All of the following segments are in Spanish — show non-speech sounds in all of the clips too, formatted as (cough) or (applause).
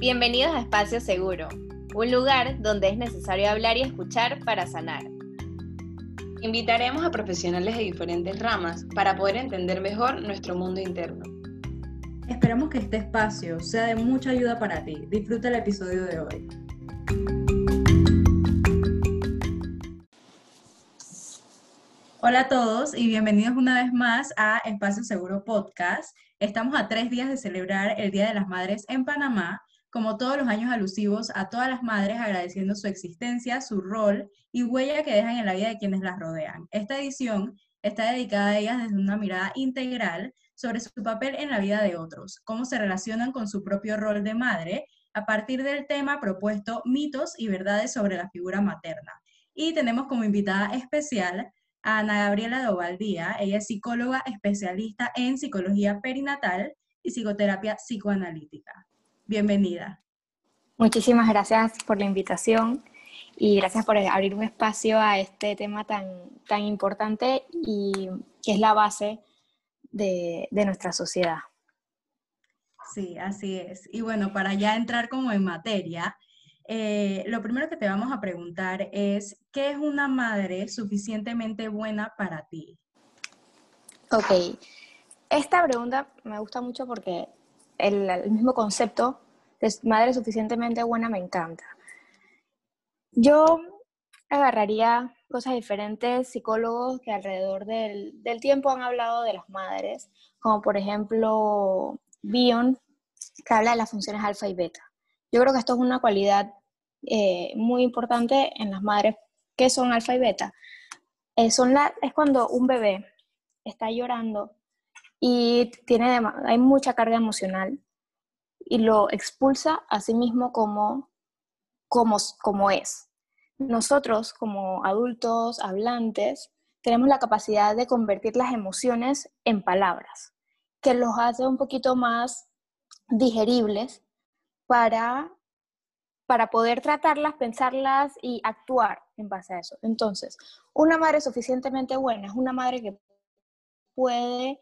Bienvenidos a Espacio Seguro, un lugar donde es necesario hablar y escuchar para sanar. Invitaremos a profesionales de diferentes ramas para poder entender mejor nuestro mundo interno. Esperamos que este espacio sea de mucha ayuda para ti. Disfruta el episodio de hoy. Hola a todos y bienvenidos una vez más a Espacio Seguro Podcast. Estamos a tres días de celebrar el Día de las Madres en Panamá, como todos los años alusivos a todas las madres agradeciendo su existencia, su rol y huella que dejan en la vida de quienes las rodean. Esta edición está dedicada a ellas desde una mirada integral sobre su papel en la vida de otros, cómo se relacionan con su propio rol de madre, a partir del tema propuesto mitos y verdades sobre la figura materna. Y tenemos como invitada especial a Ana Gabriela Dovaldía. Ella es psicóloga especialista en psicología perinatal y psicoterapia psicoanalítica. Bienvenida. Muchísimas gracias por la invitación y gracias por abrir un espacio a este tema tan, tan importante y que es la base de, de nuestra sociedad. Sí, así es. Y bueno, para ya entrar como en materia, eh, lo primero que te vamos a preguntar es, ¿qué es una madre suficientemente buena para ti? Ok, esta pregunta me gusta mucho porque el, mismo concepto de madre suficientemente buena me encanta. Yo agarraría cosas diferentes, psicólogos que alrededor del, del, tiempo han hablado de las madres, como por ejemplo Bion, que habla de las funciones alfa y beta. Yo creo que esto es una cualidad eh, muy importante en las madres que son alfa y beta. Eh, son la, es cuando un bebé está llorando y tiene, hay mucha carga emocional y lo expulsa a sí mismo como, como, como es. Nosotros, como adultos hablantes, tenemos la capacidad de convertir las emociones en palabras, que los hace un poquito más digeribles para para poder tratarlas, pensarlas y actuar en base a eso. Entonces, una madre suficientemente buena es una madre que puede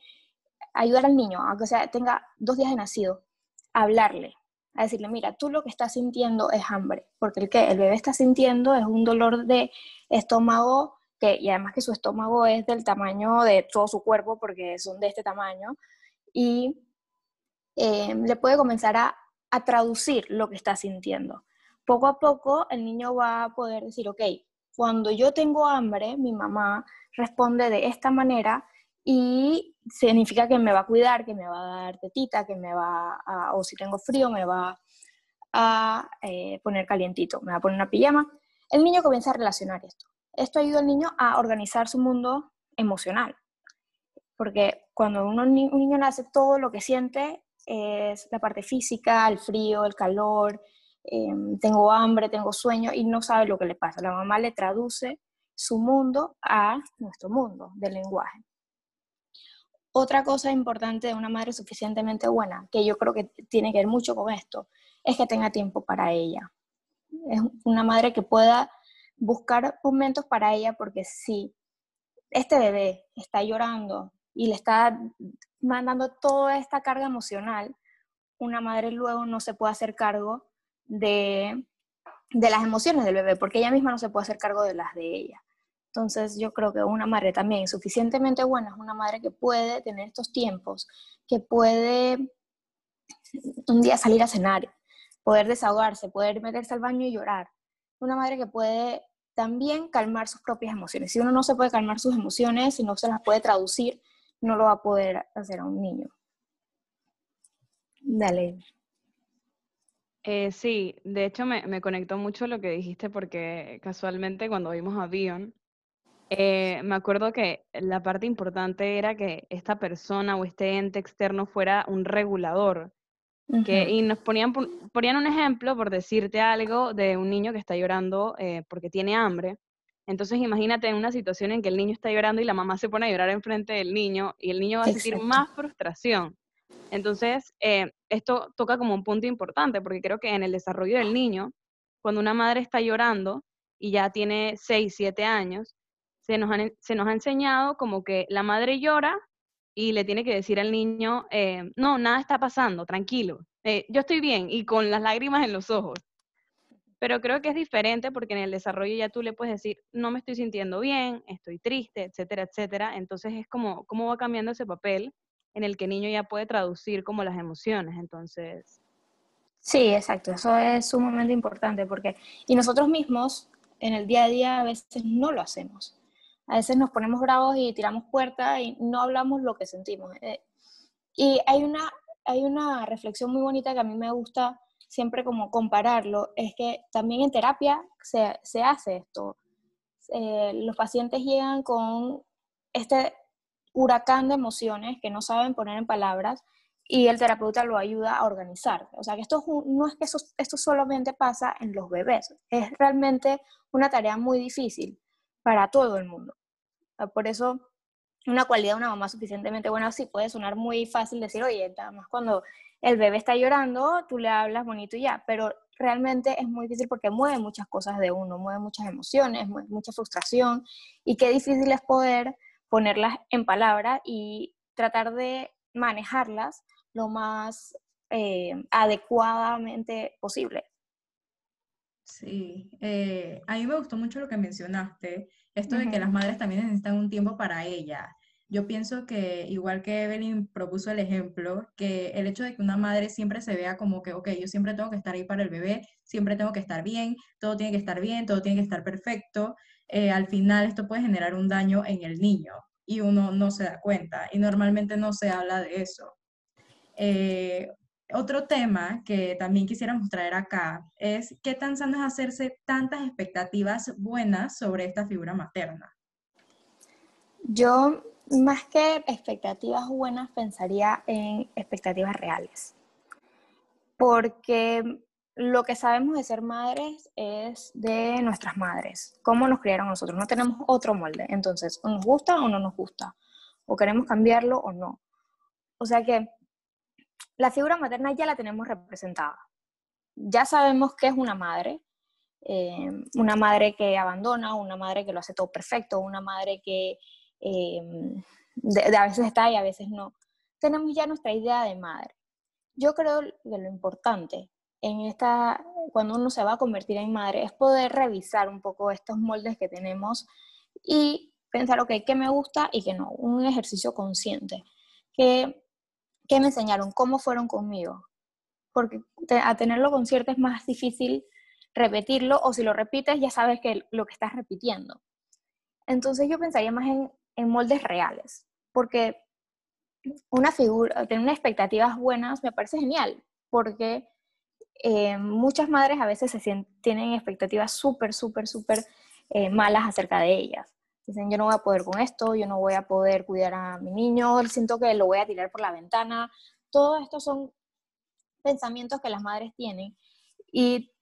ayudar al niño, aunque sea tenga dos días de nacido, a hablarle, a decirle, mira, tú lo que estás sintiendo es hambre, porque el que el bebé está sintiendo es un dolor de estómago, que, y además que su estómago es del tamaño de todo su cuerpo, porque son de este tamaño, y eh, le puede comenzar a, a traducir lo que está sintiendo. Poco a poco el niño va a poder decir, ok, cuando yo tengo hambre, mi mamá responde de esta manera y significa que me va a cuidar, que me va a dar tetita, que me va a, o si tengo frío, me va a eh, poner calientito, me va a poner una pijama. El niño comienza a relacionar esto. Esto ayuda al niño a organizar su mundo emocional, porque cuando un niño nace, todo lo que siente es la parte física, el frío, el calor, Em, tengo hambre, tengo sueño y no sabe lo que le pasa. La mamá le traduce su mundo a nuestro mundo del lenguaje. Otra cosa importante de una madre suficientemente buena, que yo creo que tiene que ver mucho con esto, es que tenga tiempo para ella. Es una madre que pueda buscar momentos para ella porque si este bebé está llorando y le está mandando toda esta carga emocional, una madre luego no se puede hacer cargo de, las emociones del bebé, porque ella misma no se puede hacer cargo de las de ella. Entonces yo creo que una madre también suficientemente buena es una madre que puede tener estos tiempos, que puede un día salir a cenar, poder desahogarse, poder meterse al baño y llorar. Una madre que puede también calmar sus propias emociones. Si uno no se puede calmar sus emociones, si no se las puede traducir, no lo va a poder hacer a un niño. Dale. Eh, sí, de hecho me, me, conectó mucho lo que dijiste porque casualmente cuando vimos a Bion, eh, me acuerdo que la parte importante era que esta persona o este ente externo fuera un regulador. que, y nos ponían, ponían un ejemplo, por decirte algo, de un niño que está llorando eh, porque tiene hambre. Entonces imagínate una situación en que el niño está llorando y la mamá se pone a llorar enfrente del niño y el niño va a sentir más frustración. Entonces, eh, esto toca como un punto importante, porque creo que en el desarrollo del niño, cuando una madre está llorando y ya tiene 6, 7 años, se nos, se nos ha enseñado como que la madre llora y le tiene que decir al niño, eh, no, nada está pasando, tranquilo. eh, yo estoy bien y con las lágrimas en los ojos. Pero creo que es diferente porque en el desarrollo ya tú le puedes decir, no me estoy sintiendo bien, estoy triste, etcétera, etcétera. Entonces es como, cómo va cambiando ese papel en el que el niño ya puede traducir como las emociones. Entonces... Sí, exacto. Eso es sumamente importante porque, y nosotros mismos en el día a día a veces no lo hacemos. A veces nos ponemos bravos y tiramos puerta y no hablamos lo que sentimos. Eh, y hay una, hay una reflexión muy bonita que a mí me gusta siempre como compararlo, es que también en terapia se, se hace esto. Eh, los pacientes llegan con este huracán de emociones que no saben poner en palabras y el terapeuta lo ayuda a organizar. O sea, que esto no es que esto solamente pasa en los bebés, es realmente una tarea muy difícil para todo el mundo. Por eso, una cualidad de una mamá suficientemente buena sí puede sonar muy fácil decir, oye, nada más cuando el bebé está llorando, tú le hablas bonito y ya, pero realmente es muy difícil porque mueve muchas cosas de uno, mueve muchas emociones, mueve mucha frustración y qué difícil es poder ponerlas en palabras y tratar de manejarlas lo más eh, adecuadamente posible. Sí, eh, a mí me gustó mucho lo que mencionaste, esto de que las madres también necesitan un tiempo para ellas. Yo pienso que, igual que Evelyn propuso el ejemplo, que el hecho de que una madre siempre se vea como que, ok, yo siempre tengo que estar ahí para el bebé, siempre tengo que estar bien, todo tiene que estar bien, todo tiene que estar perfecto, eh, al final esto puede generar un daño en el niño y uno no se da cuenta y normalmente no se habla de eso. Eh, otro tema que también quisiéramos traer acá es qué tan sano es hacerse tantas expectativas buenas sobre esta figura materna. Yo, más que expectativas buenas, pensaría en expectativas reales. Porque lo que sabemos de ser madres es de nuestras madres, cómo nos criaron nosotros. No tenemos otro molde. Entonces, o nos gusta o no nos gusta. O queremos cambiarlo o no. O sea que la figura materna ya la tenemos representada. Ya sabemos que es una madre, eh, una madre que abandona, una madre que lo hace todo perfecto, una madre que eh, a veces está y a veces no. Tenemos ya nuestra idea de madre. Yo creo que lo importante en esta, cuando uno se va a convertir en madre, es poder revisar un poco estos moldes que tenemos y pensar, ok, ¿qué me gusta y qué no? Un ejercicio consciente. Que qué me enseñaron, cómo fueron conmigo. Porque a tenerlo consciente es más difícil repetirlo o si lo repites ya sabes que lo que estás repitiendo. Entonces yo pensaría más en, moldes reales, porque una figura, tener unas expectativas buenas me parece genial, porque eh, muchas madres a veces tienen expectativas súper, súper, súper eh, malas acerca de ellas. Dicen, yo no voy a poder con esto, yo no voy a poder cuidar a mi niño, siento que lo voy a tirar por la ventana. Todo esto son pensamientos que las madres tienen. Y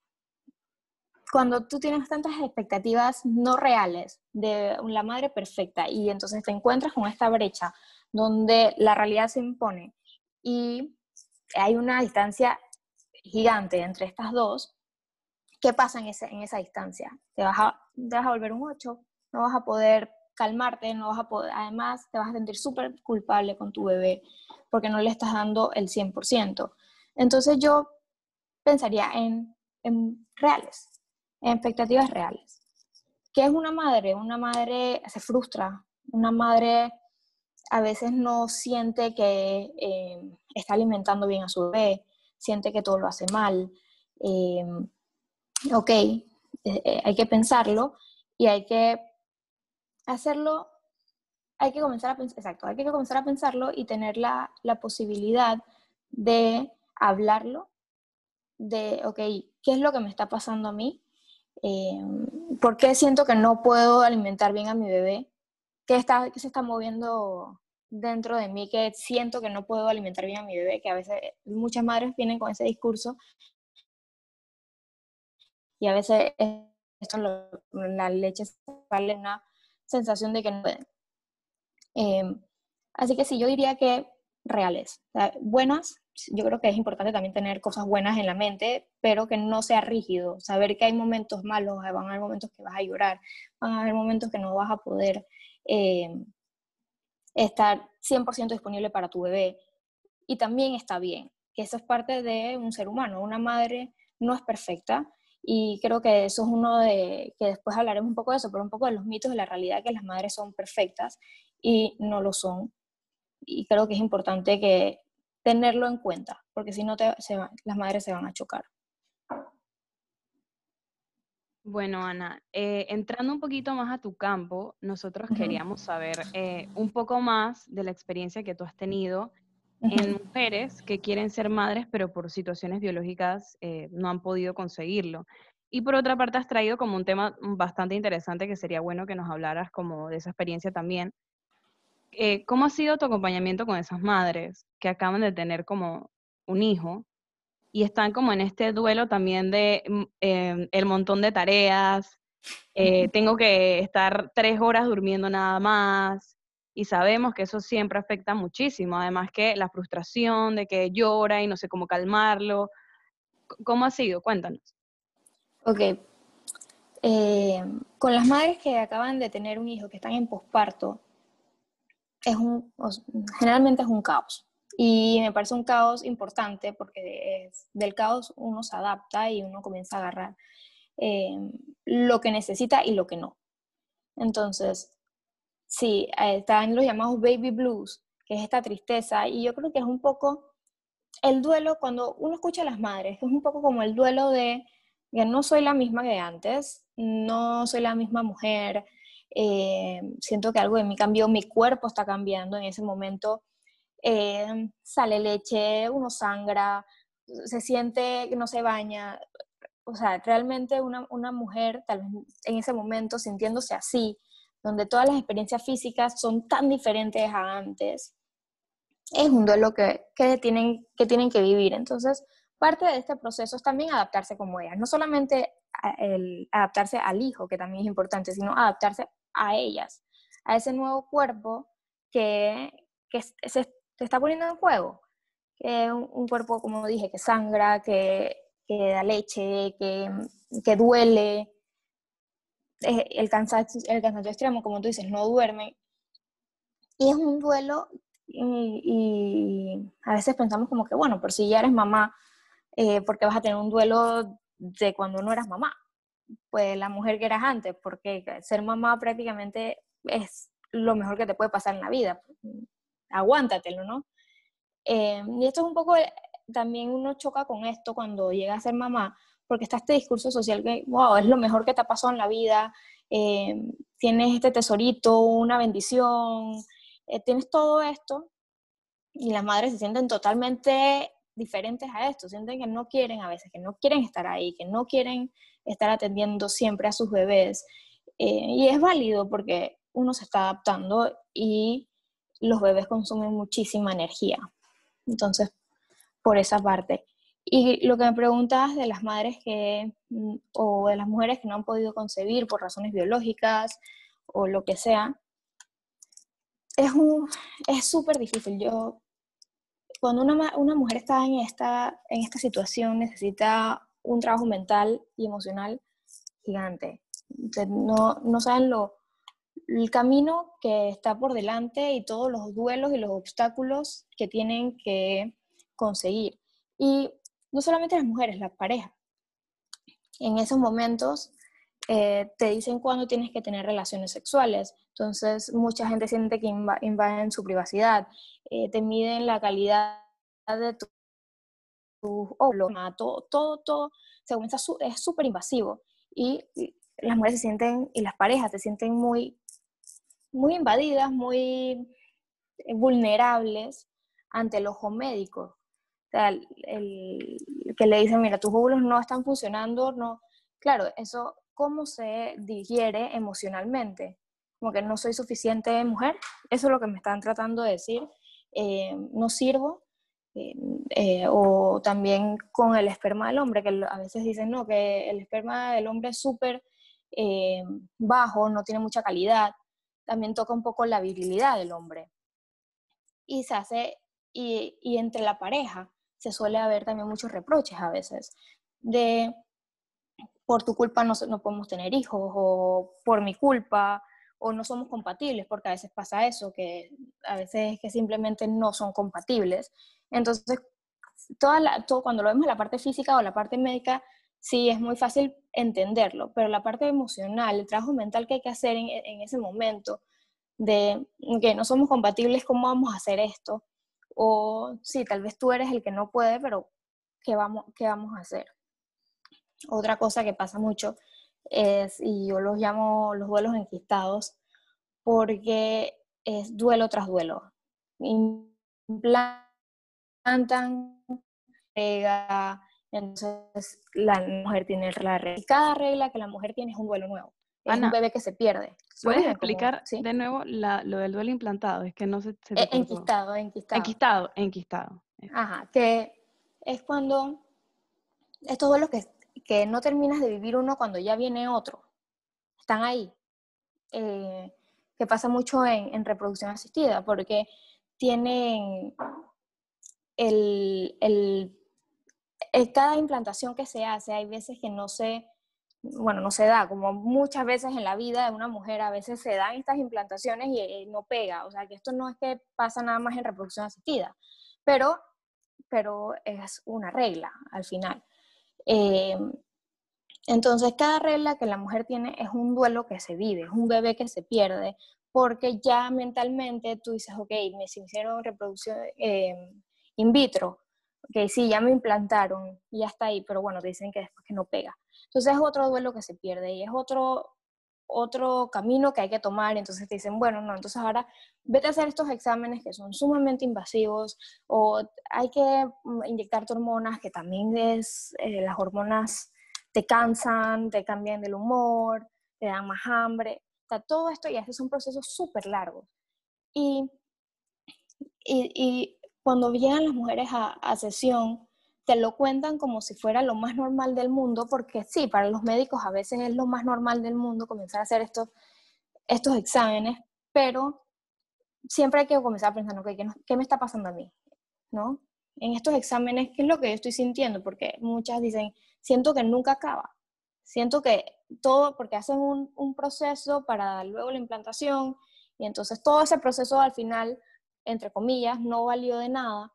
cuando tú tienes tantas expectativas no reales de la madre perfecta y entonces te encuentras con esta brecha donde la realidad se impone y hay una distancia gigante entre estas dos, ¿qué pasa en, ese, en esa distancia? Te vas, a, te vas a volver un 8, no vas a poder calmarte, no vas a poder, además te vas a sentir súper culpable con tu bebé porque no le estás dando el 100%. Entonces yo pensaría en, reales, en expectativas reales. ¿Qué es una madre? Una madre se frustra, una madre a veces no siente que eh, está alimentando bien a su bebé, siente que todo lo hace mal. Eh, ok, eh, hay que pensarlo y hay que hacerlo, hay que comenzar a exacto, hay que comenzar a pensarlo y tener la, posibilidad de hablarlo, de, ok, ¿qué es lo que me está pasando a mí? Eh, ¿Por qué siento que no puedo alimentar bien a mi bebé? ¿Qué, está, ¿Qué se está moviendo dentro de mí que siento que no puedo alimentar bien a mi bebé? Que a veces muchas madres vienen con ese discurso y a veces esto la leche sale una sensación de que no pueden. Em, así que sí, yo diría que reales, buenas, yo creo que es importante también tener cosas buenas en la mente, pero que no sea rígido, saber que hay momentos malos, van a haber momentos que vas a llorar, van a haber momentos que no vas a poder em, estar 100% disponible para tu bebé, y también está bien. que eso es parte de un ser humano. Una madre no es perfecta y creo que eso es uno de, que después hablaremos un poco de eso, pero un poco de los mitos de la realidad que las madres son perfectas y no lo son. Y creo que es importante que tenerlo en cuenta, porque si no, te, las madres se van a chocar. Bueno, Ana, eh, entrando un poquito más a tu campo, nosotros queríamos saber eh, un poco más de la experiencia que tú has tenido en mujeres que quieren ser madres, pero por situaciones biológicas eh, no han podido conseguirlo. Y por otra parte, has traído como un tema bastante interesante que sería bueno que nos hablaras como de esa experiencia también. ¿Cómo ha sido tu acompañamiento con esas madres que acaban de tener como un hijo y están como en este duelo también de em, el montón de tareas, eh, tengo que estar tres horas durmiendo nada más y sabemos que eso siempre afecta muchísimo, además que la frustración de que llora y no sé cómo calmarlo. ¿Cómo ha sido? Cuéntanos. Ok. Eh, con las madres que acaban de tener un hijo, que están en posparto, es un, generalmente es un caos. Y me parece un caos importante porque del caos uno se adapta y uno comienza a agarrar eh, lo que necesita y lo que no. Entonces, sí, eh, están los llamados baby blues, que es esta tristeza, y yo creo que es un poco el duelo cuando uno escucha a las madres, es un poco como el duelo de que no soy la misma que antes, no soy la misma mujer, eh, siento que algo de mí cambió, mi cuerpo está cambiando en ese momento eh, sale leche, uno sangra, se siente que no se baña. O sea, realmente una, una mujer, tal vez en ese momento sintiéndose así, donde todas las experiencias físicas son tan diferentes a antes, es un duelo que, que, tienen, que tienen que vivir. Entonces, parte de este proceso es también adaptarse como ellas, no solamente el adaptarse al hijo, que también es importante, sino adaptarse a ellas, a ese nuevo cuerpo que, que se, está poniendo en juego. Que un, un cuerpo, como dije, que sangra, que, que da leche, que, que duele, el cansancio, el cansancio extremo, como tú dices, no duerme. Y es un duelo y, a veces pensamos como que, bueno, pero si ya eres mamá, eh, ¿por qué vas a tener un duelo de cuando no eras mamá? Pues la mujer que eras antes, porque ser mamá prácticamente es lo mejor que te puede pasar en la vida aguántatelo, ¿no? Eh, y esto es un poco, eh, también uno choca con esto cuando llega a ser mamá, porque está este discurso social que, wow, es lo mejor que te ha pasado en la vida, eh, tienes este tesorito, una bendición, tienes todo esto, y las madres se sienten totalmente diferentes a esto, sienten que no quieren a veces, que no quieren estar ahí, que no quieren estar atendiendo siempre a sus bebés. y es válido porque uno se está adaptando y los bebés consumen muchísima energía. Entonces, por esa parte. Y lo que me preguntas de las madres que, mm, o de las mujeres que no han podido concebir por razones biológicas o lo que sea, es un, es súper difícil. Yo, cuando una, una, mujer está en esta, en esta situación, necesita un trabajo mental y emocional gigante. no, no saben lo, el camino que está por delante y todos los duelos y los obstáculos que tienen que conseguir. Y no solamente las mujeres, las parejas. En esos momentos eh, te dicen cuándo tienes que tener relaciones sexuales. Entonces, mucha gente siente que invaden su privacidad. Eh, te miden la calidad de tu, tu todo, todo, todo. Se comienza, es súper invasivo. Y las mujeres se sienten, y las parejas se sienten muy muy invadidas, muy eh, vulnerables ante el ojo médico. Sea, el, que le dicen, mira, tus óvulos no están funcionando, no. Claro, eso, ¿cómo se digiere emocionalmente? Como que no soy suficiente mujer, eso es lo que me están tratando de decir, eh, no sirvo. Eh, o también con el esperma del hombre, que a veces dicen, no, que el esperma del hombre es súper bajo, no tiene mucha calidad también toca un poco la virilidad del hombre. Y se hace, y, y entre la pareja se suele haber también muchos reproches a veces, de por tu culpa no, no podemos tener hijos, o por mi culpa, o no somos compatibles, porque a veces pasa eso, que a veces es que simplemente no son compatibles. Entonces, toda la, todo, cuando lo vemos la parte física o la parte médica, sí es muy fácil entenderlo, pero la parte emocional, el trabajo mental que hay que hacer en, en ese momento, de que no somos compatibles, ¿cómo vamos a hacer esto? O sí, tal vez tú eres el que no puede, pero ¿qué vamos, qué vamos a hacer? Otra cosa que pasa mucho es, y yo los llamo los duelos enquistados, porque es duelo tras duelo. Implantan, pega, entonces la mujer tiene la regla. Cada regla que la mujer tiene es un duelo nuevo. Es un bebé que se pierde. ¿Puedes explicar de nuevo lo del duelo implantado? Es que no se, se e, enquistado, enquistado. Enquistado, enquistado. Ajá, que es cuando estos duelos que, que no terminas de vivir uno cuando ya viene otro, están ahí. Eh, que pasa mucho en, en, reproducción asistida, porque tienen el, el, el, cada implantación que se hace, hay veces que no se bueno, no se da, como muchas veces en la vida de una mujer, a veces se dan estas implantaciones y eh, no pega, o sea, que esto no es que pasa nada más en reproducción asistida, pero, pero es una regla al final. Em, entonces, cada regla que la mujer tiene es un duelo que se vive, es un bebé que se pierde, porque ya mentalmente tú dices, ok, me hicieron reproducción em, in vitro, ok, sí, ya me implantaron, ya está ahí, pero bueno, dicen que después que no pega. Entonces es otro duelo que se pierde y es otro, otro camino que hay que tomar. Entonces te dicen, bueno, no, entonces ahora vete a hacer estos exámenes que son sumamente invasivos o hay que mm, inyectarte hormonas que también es, eh, las hormonas te cansan, te cambian del humor, te dan más hambre. O sea, todo esto y es un proceso súper largo. Y, y, y, cuando llegan las mujeres a, a sesión, te lo cuentan como si fuera lo más normal del mundo, porque sí, para los médicos a veces es lo más normal del mundo comenzar a hacer estos, estos exámenes, pero siempre hay que comenzar a pensar, okay, ¿qué, ¿qué me está pasando a mí? ¿No? En estos exámenes, ¿qué es lo que yo estoy sintiendo? Porque muchas dicen, siento que nunca acaba, siento que todo, porque hacen un, un proceso para luego la implantación, y entonces todo ese proceso al final, entre comillas, no valió de nada,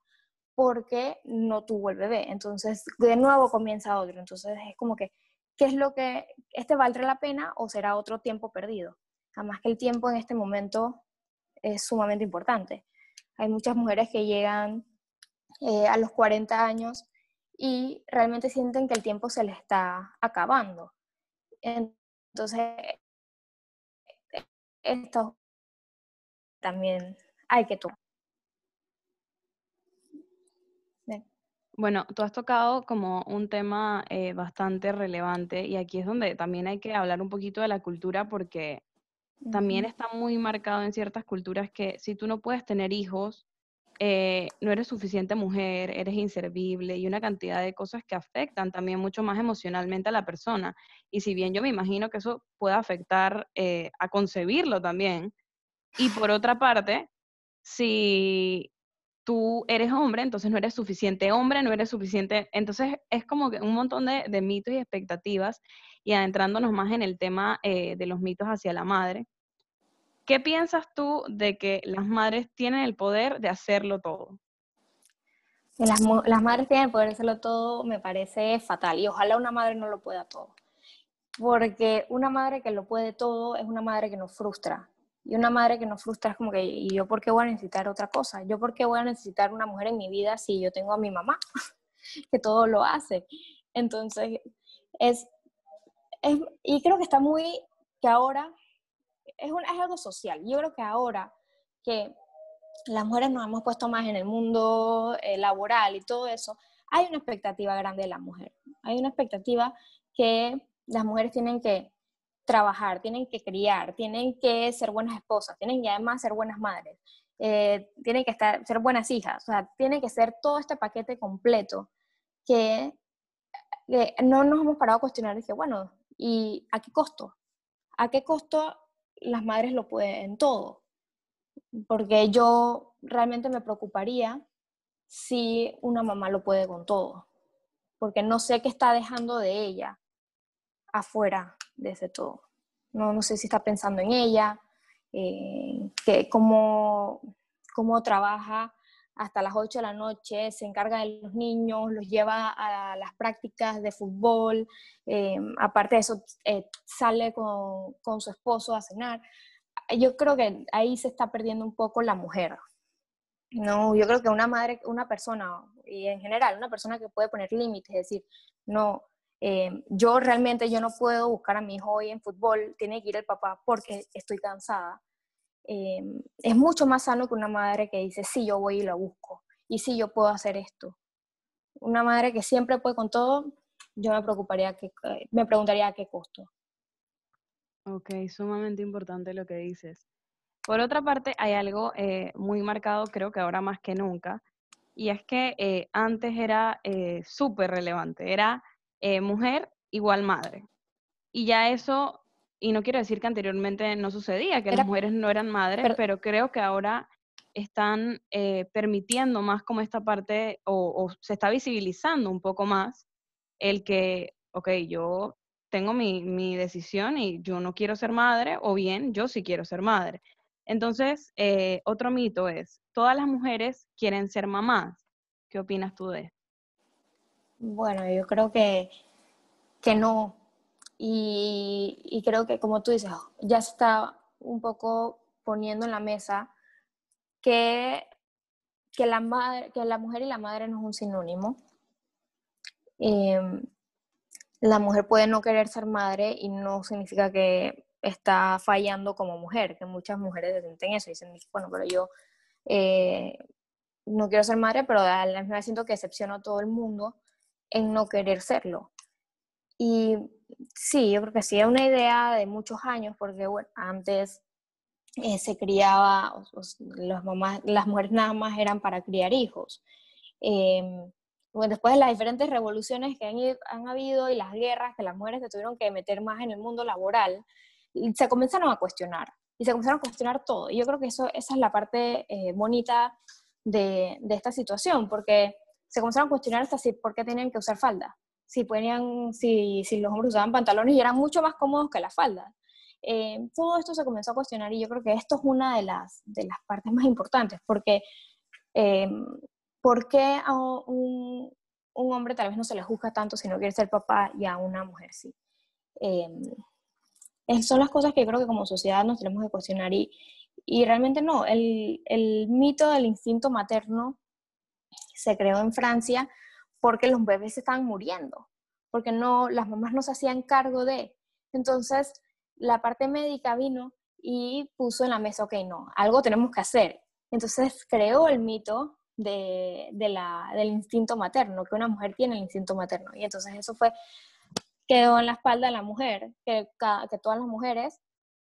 porque no tuvo el bebé. Entonces, de nuevo comienza otro. Entonces, es como que, ¿qué es lo que, este valdrá la pena o será otro tiempo perdido? Además que el tiempo en este momento es sumamente importante. Hay muchas mujeres que llegan eh, a los 40 años y realmente sienten que el tiempo se les está acabando. Entonces, esto también hay que tomar. Bueno, tú has tocado como un tema eh, bastante relevante y aquí es donde también hay que hablar un poquito de la cultura porque también está muy marcado en ciertas culturas que si tú no puedes tener hijos, eh, no eres suficiente mujer, eres inservible y una cantidad de cosas que afectan también mucho más emocionalmente a la persona. Y si bien yo me imagino que eso puede afectar eh, a concebirlo también, y por otra parte, si tú eres hombre, entonces no eres suficiente hombre, no eres suficiente. Entonces es como que un montón de, mitos y expectativas y adentrándonos más en el tema eh, de los mitos hacia la madre. ¿Qué piensas tú de que las madres tienen el poder de hacerlo todo? Las, las madres tienen el poder de hacerlo todo, me parece fatal. Y ojalá una madre no lo pueda todo. Porque una madre que lo puede todo es una madre que nos frustra. Y una madre que nos frustra es como que, ¿y yo por qué voy a necesitar otra cosa? ¿Yo por qué voy a necesitar una mujer en mi vida si yo tengo a mi mamá, (laughs) que todo lo hace? Entonces, es, es, y creo que está muy, que ahora, es, un, es algo social. Yo creo que ahora que las mujeres nos hemos puesto más en el mundo eh, laboral y todo eso, hay una expectativa grande de la mujer. Hay una expectativa que las mujeres tienen que trabajar, tienen que criar, tienen que ser buenas esposas, tienen que además ser buenas madres, eh, tienen que estar, ser buenas hijas, o sea, tiene que ser todo este paquete completo que, no nos hemos parado a cuestionar, dije, bueno, ¿y a qué costo? ¿A qué costo las madres lo pueden todo? Porque yo realmente me preocuparía si una mamá lo puede con todo, porque no sé qué está dejando de ella afuera de ese todo. No, no sé si está pensando en ella, eh, que cómo, cómo trabaja hasta las 8 de la noche, se encarga de los niños, los lleva a las prácticas de fútbol, eh, aparte de eso, eh, sale con, con, su esposo a cenar. Yo creo que ahí se está perdiendo un poco la mujer. No, yo creo que una madre, una persona, y en general, una persona que puede poner límites, es decir, no, eh, yo realmente yo no puedo buscar a mi hijo hoy en fútbol, tiene que ir el papá porque estoy cansada eh, es mucho más sano que una madre que dice, sí, yo voy y lo busco, y sí, yo puedo hacer esto. Una madre que siempre puede con todo, yo me preocuparía, que, eh, me preguntaría a qué costo. Ok, sumamente importante lo que dices. Por otra parte, hay algo eh, muy marcado, creo que ahora más que nunca, y es que antes era súper relevante, era mujer igual madre. Y ya eso y no quiero decir que anteriormente no sucedía, que las mujeres no eran madres, pero, creo que ahora están eh, permitiendo más como esta parte, o, se está visibilizando un poco más el que, ok, yo tengo mi, mi, decisión y yo no quiero ser madre, o bien yo sí quiero ser madre. Entonces, eh, otro mito es, todas las mujeres quieren ser mamás. ¿Qué opinas tú de esto? Bueno, yo creo que, que no, y, creo que, como tú dices, ya se está un poco poniendo en la mesa que, que, la, madre, que la mujer y la madre no es un sinónimo. Em, la mujer puede no querer ser madre y no significa que está fallando como mujer, que muchas mujeres sienten eso y dicen, bueno, pero yo eh, no quiero ser madre, pero a la siento que excepciono a todo el mundo en no querer serlo. Y sí, yo creo que sí, es una idea de muchos años, porque bueno, antes eh, se criaba, las, mamás, las mujeres nada más eran para criar hijos. Em, bueno, después de las diferentes revoluciones que han, han, habido y las guerras que las mujeres se tuvieron que meter más en el mundo laboral, se comenzaron a cuestionar y se comenzaron a cuestionar todo. Y yo creo que eso, esa es la parte eh, bonita de, de, esta situación, porque se comenzaron a cuestionar hasta si por qué tenían que usar falda si, ponían, si, si los hombres usaban pantalones y eran mucho más cómodos que las faldas. Eh, todo esto se comenzó a cuestionar y yo creo que esto es una de las, de las partes más importantes, porque eh, ¿por qué a un, un, hombre tal vez no se le juzga tanto si no quiere ser papá y a una mujer sí? Eh, son las cosas que creo que como sociedad nos tenemos que cuestionar y, y realmente no, el, el mito del instinto materno se creó en Francia porque los bebés estaban muriendo, porque no, las mamás no se hacían cargo de. Entonces, la parte médica vino y puso en la mesa, ok, no, algo tenemos que hacer. Entonces creó el mito de, la, del instinto materno, que una mujer tiene el instinto materno. Y entonces eso fue, quedó en la espalda de la mujer, que, que todas las mujeres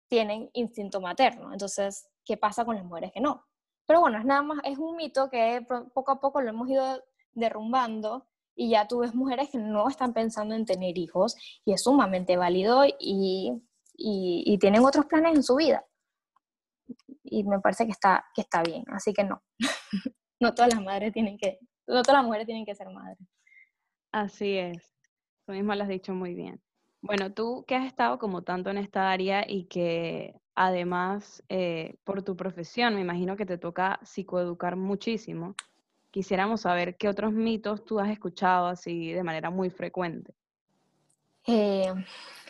tienen instinto materno. Entonces, ¿qué pasa con las mujeres que no? Pero bueno, es nada más, es un mito que poco a poco lo hemos ido derrumbando y ya tú ves mujeres que no están pensando en tener hijos y es sumamente válido y, y, tienen otros planes en su vida. Y me parece que está, que está bien, así que no. (laughs) no todas las madres tienen que, no todas las mujeres tienen que ser madres. Así es, tú misma lo has dicho muy bien. Bueno, tú que has estado como tanto en esta área y que además eh, por tu profesión me imagino que te toca psicoeducar muchísimo, quisiéramos saber qué otros mitos tú has escuchado así de manera muy frecuente. Eh,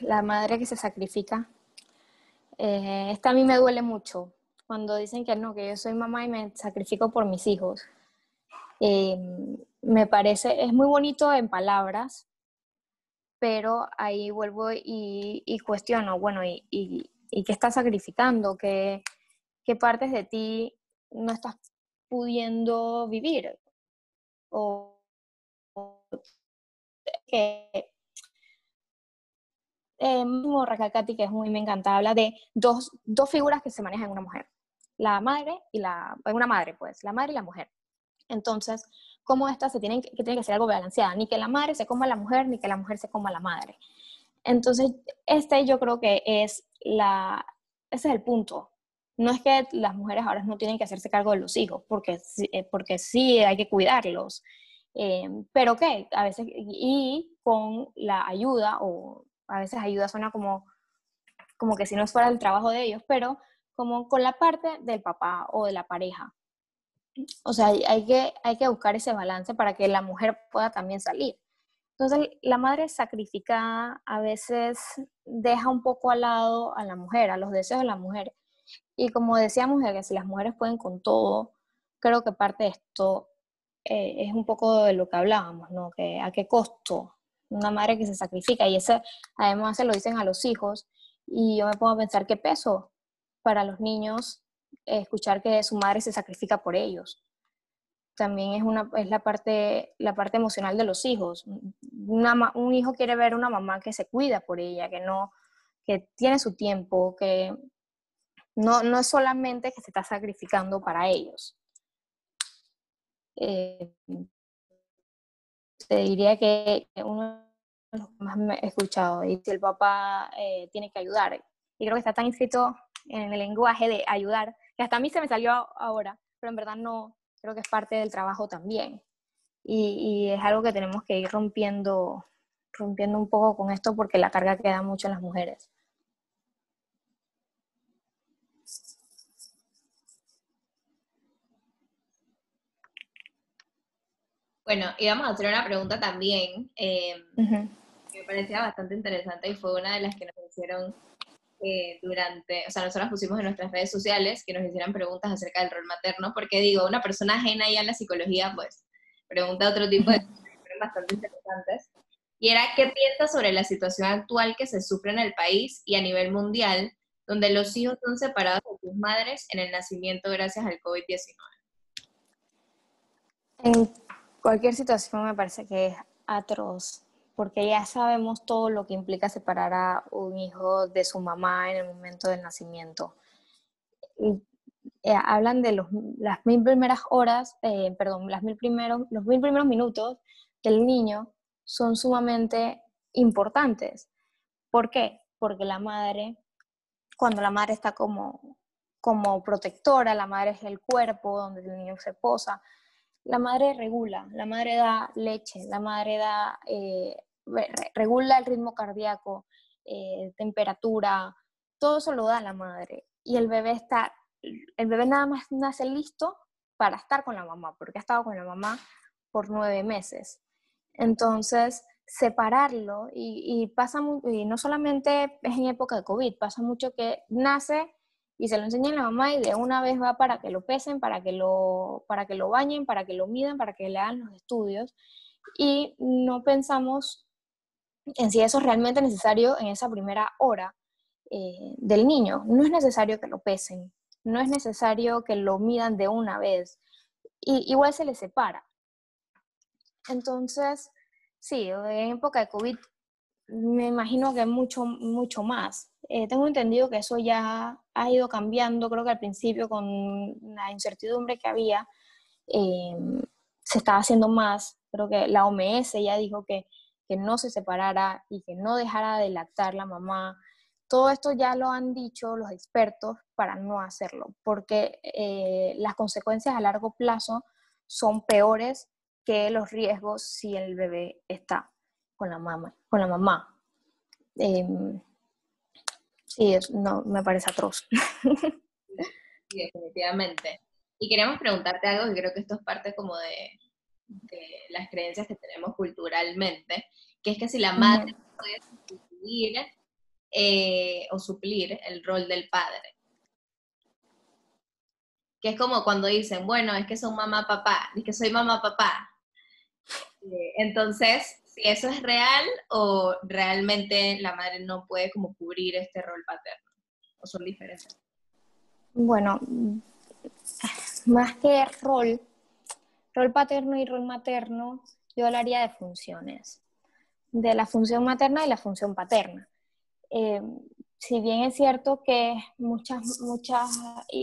la madre que se sacrifica. Eh, esta a mí me duele mucho cuando dicen que no, que yo soy mamá y me sacrifico por mis hijos. Eh, me parece, es muy bonito en palabras, pero ahí vuelvo y, cuestiono, bueno, ¿y, y, qué estás sacrificando? ¿Qué, ¿Qué partes de ti no estás pudiendo vivir. O, que eh, mismo que es muy me encanta, habla de dos, dos figuras que se manejan en una mujer, la madre y la, una madre pues, la madre y la mujer. Entonces, cómo estas se tienen que tiene que ser algo balanceada, ni que la madre se coma a la mujer, ni que la mujer se coma a la madre. Entonces, este yo creo que es la, ese es el punto, no es que las mujeres ahora no tienen que hacerse cargo de los hijos, porque, eh, porque sí hay que cuidarlos, eh, pero qué, a veces, y con la ayuda, o a veces ayuda suena como, como que si no fuera el trabajo de ellos, pero como con la parte del papá o de la pareja. o sea, hay que, hay que buscar ese balance para que la mujer pueda también salir. Entonces, la madre sacrificada a veces deja un poco al lado a la mujer, a los deseos de la mujer. Y como decíamos, que si las mujeres pueden con todo, creo que parte de esto eh, es un poco de lo que hablábamos, ¿no? Que a qué costo una madre que se sacrifica. Y eso además se lo dicen a los hijos. Y yo me pongo a pensar qué peso para los niños escuchar que su madre se sacrifica por ellos. También es, una, es la, parte, la parte emocional de los hijos. un hijo quiere ver una mamá que se cuida por ella, que no que tiene su tiempo, que no, no es solamente que se está sacrificando para ellos. Eh, te diría que uno de los que más me he escuchado, y si el papá eh, tiene que ayudar, y creo que está tan inscrito en el lenguaje de ayudar, que hasta a mí se me salió ahora, pero en verdad no, creo que es parte del trabajo también. Y, y, es algo que tenemos que ir rompiendo, rompiendo un poco con esto porque la carga queda mucho en las mujeres. Bueno, y vamos a hacer una pregunta también, eh, que me parecía bastante interesante y fue una de las que nos hicieron eh, durante, o sea, nosotros pusimos en nuestras redes sociales que nos hicieran preguntas acerca del rol materno, porque digo, una persona ajena ya a la psicología, pues, pregunta otro tipo de cosas bastante interesantes. Y era, ¿qué piensas sobre la situación actual que se sufre en el país y a nivel mundial, donde los hijos son separados de sus madres en el nacimiento gracias al COVID-19? En cualquier situación me parece que es atroz porque ya sabemos todo lo que implica separar a un hijo de su mamá en el momento del nacimiento. Y, eh, hablan de los, las mil primeras horas, eh, perdón, las mil primeros, los mil primeros minutos del niño son sumamente importantes. ¿Por qué? Porque la madre, cuando la madre está como, como protectora, la madre es el cuerpo donde el niño se posa, la madre regula, la madre da leche, la madre da eh, regula el ritmo cardíaco, eh, temperatura, todo eso lo da la madre. Y el bebé está, el bebé nada más nace listo para estar con la mamá, porque ha estado con la mamá por nueve meses. Entonces, separarlo y, pasa, y no solamente es en época de COVID, pasa mucho que nace y se lo enseña a la mamá y de una vez va para que lo pesen, para que lo, para que lo bañen, para que lo midan, para que le hagan los estudios. Y no pensamos en si eso es realmente necesario en esa primera hora eh, del niño. No es necesario que lo pesen, no es necesario que lo midan de una vez. Y, igual se le separa. Entonces, sí, en época de COVID me imagino que mucho, mucho más. Eh, tengo entendido que eso ya ha ido cambiando, creo que al principio con la incertidumbre que había, eh, se estaba haciendo más. Creo que la OMS ya dijo que que no se separara y que no dejara de lactar la mamá. Todo esto ya lo han dicho los expertos para no hacerlo, porque eh, las consecuencias a largo plazo son peores que los riesgos si el bebé está con la mamá. Con la mamá. Em, sí, no, me parece atroz. Sí, definitivamente. Y queríamos preguntarte algo que creo que esto es parte como de, de las creencias que tenemos culturalmente, que es que si la madre puede sustituir eh, o suplir el rol del padre. Que es como cuando dicen, bueno, es que son mamá, papá, es que soy mamá, papá. Eh, entonces, si eso es real o realmente la madre no puede como cubrir este rol paterno, o son diferentes. Bueno, más que rol, rol paterno y rol materno, yo hablaría de funciones, de la función materna y la función paterna. Eh, si bien es cierto que muchas, muchas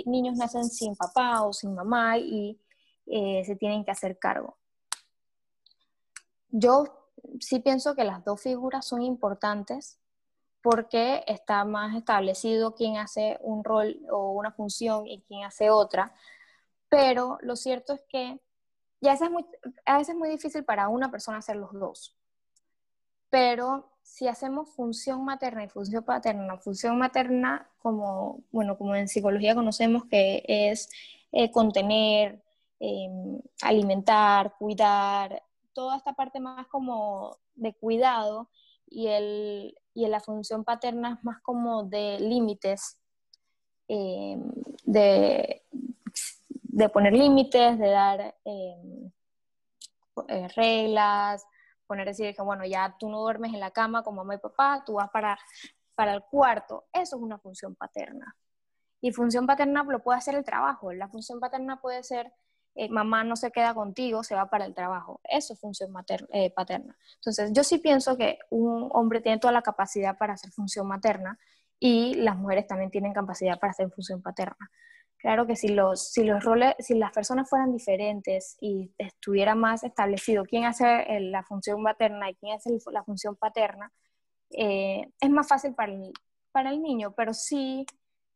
niños nacen sin papá o sin mamá y eh, se tienen que hacer cargo. Yo sí pienso que las dos figuras son importantes porque está más establecido quién hace un rol o una función y quién hace otra, pero lo cierto es que ya es muy, a veces es muy difícil para una persona hacer los dos. Pero si hacemos función materna y función paterna, función materna como, bueno, como en psicología conocemos que es eh, contener, em, alimentar, cuidar, toda esta parte más como de cuidado y, el, y la función paterna es más como de límites, em, de, de, poner límites, de dar em, eh, reglas, poner decir que, bueno, ya tú no duermes en la cama con mamá y papá, tú vas para, para el cuarto. Eso es una función paterna. Y función paterna lo puede hacer el trabajo. La función paterna puede ser, eh, mamá no se queda contigo, se va para el trabajo. Eso es función eh, paterna. Entonces, yo sí pienso que un hombre tiene toda la capacidad para hacer función materna y las mujeres también tienen capacidad para hacer función paterna. Claro que si los, roles, si las personas fueran diferentes y estuviera más establecido quién hace la función materna y quién hace la función paterna, eh, es más fácil para el, para el niño, pero sí,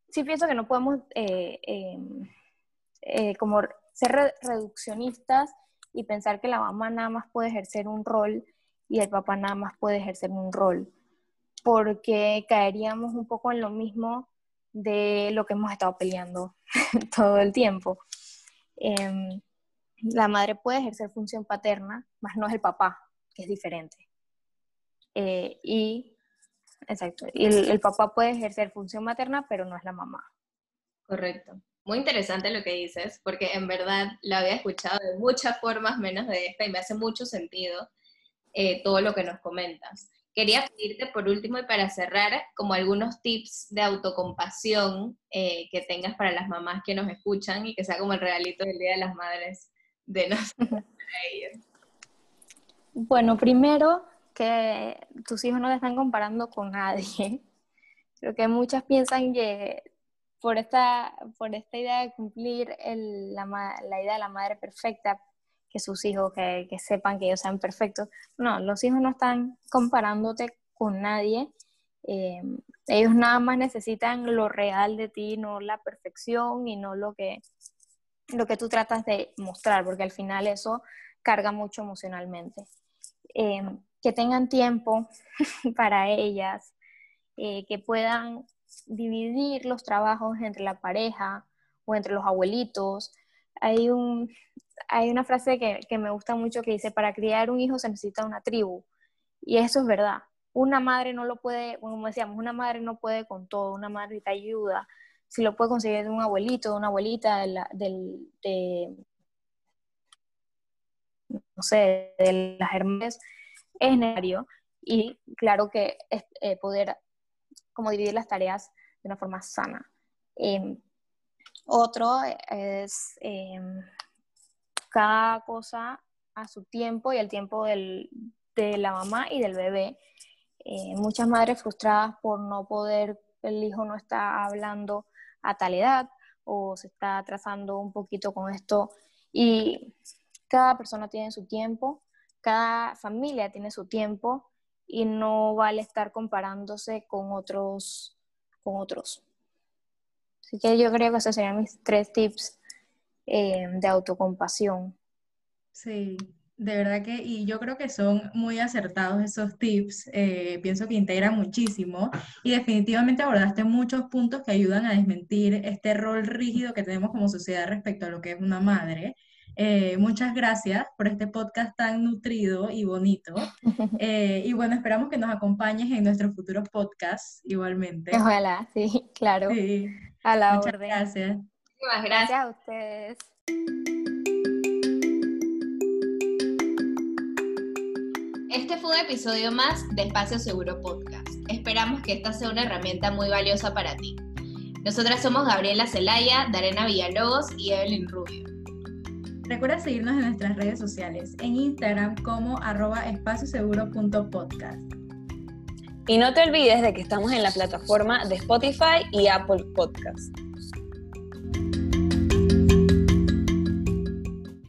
sí pienso que no podemos eh, em, eh, como ser reduccionistas y pensar que la mamá nada más puede ejercer un rol y el papá nada más puede ejercer un rol, porque caeríamos un poco en lo mismo de lo que hemos estado peleando (laughs) todo el tiempo. Em, la madre puede ejercer función paterna, más no es el papá, que es diferente. Eh, y, exacto, y el, papá puede ejercer función materna, pero no es la mamá. Correcto. Muy interesante lo que dices, porque en verdad lo había escuchado de muchas formas menos de esta y me hace mucho sentido eh, todo lo que nos comentas. Quería pedirte por último y para cerrar como algunos tips de autocompasión eh, que tengas para las mamás que nos escuchan y que sea como el regalito del Día de las Madres de (laughs) nosotros. Bueno, primero que tus hijos no te están comparando con nadie. (laughs) Creo que muchas piensan que por esta, por esta idea de cumplir la, la idea de la madre perfecta, que sus hijos, que, sepan que ellos sean perfectos. No, los hijos no están comparándote con nadie. Eh, ellos nada más necesitan lo real de ti, no la perfección y no lo que, lo que tú tratas de mostrar, porque al final eso carga mucho emocionalmente. Eh, que tengan tiempo (laughs) para ellas, eh, que puedan dividir los trabajos entre la pareja o entre los abuelitos. Hay un, hay una frase que, me gusta mucho que dice, para criar un hijo se necesita una tribu. Y eso es verdad. Una madre no lo puede, como decíamos, una madre no puede con todo, una madre ayuda. Si lo puede conseguir de un abuelito, de una abuelita, de, no sé, de las hermanas, es necesario. Y claro que es eh, poder como dividir las tareas de una forma sana. Em, otro es em, cada cosa a su tiempo y el tiempo de la mamá y del bebé. Eh, muchas madres frustradas por no poder, el hijo no está hablando a tal edad o se está atrasando un poquito con esto y cada persona tiene su tiempo, cada familia tiene su tiempo y no vale estar comparándose con otros, con otros. Así que yo creo que esos serían mis tres tips eh, de autocompasión. Sí, de verdad que, y yo creo que son muy acertados esos tips, eh, pienso que integran muchísimo y definitivamente abordaste muchos puntos que ayudan a desmentir este rol rígido que tenemos como sociedad respecto a lo que es una madre. Eh, muchas gracias por este podcast tan nutrido y bonito. (laughs) y bueno, esperamos que nos acompañes en nuestros futuros podcasts igualmente. Ojalá, sí, claro. Sí. A la Muchas Gracias. Gracias a ustedes. Este fue un episodio más de Espacio Seguro Podcast. Esperamos que esta sea una herramienta muy valiosa para ti. Nosotras somos Gabriela Celaya, Darena Villalobos y Evelyn Rubio. Recuerda seguirnos en nuestras redes sociales, en Instagram como arroba espacioseguro.podcast. Y no te olvides de que estamos en la plataforma de Spotify y Apple Podcast.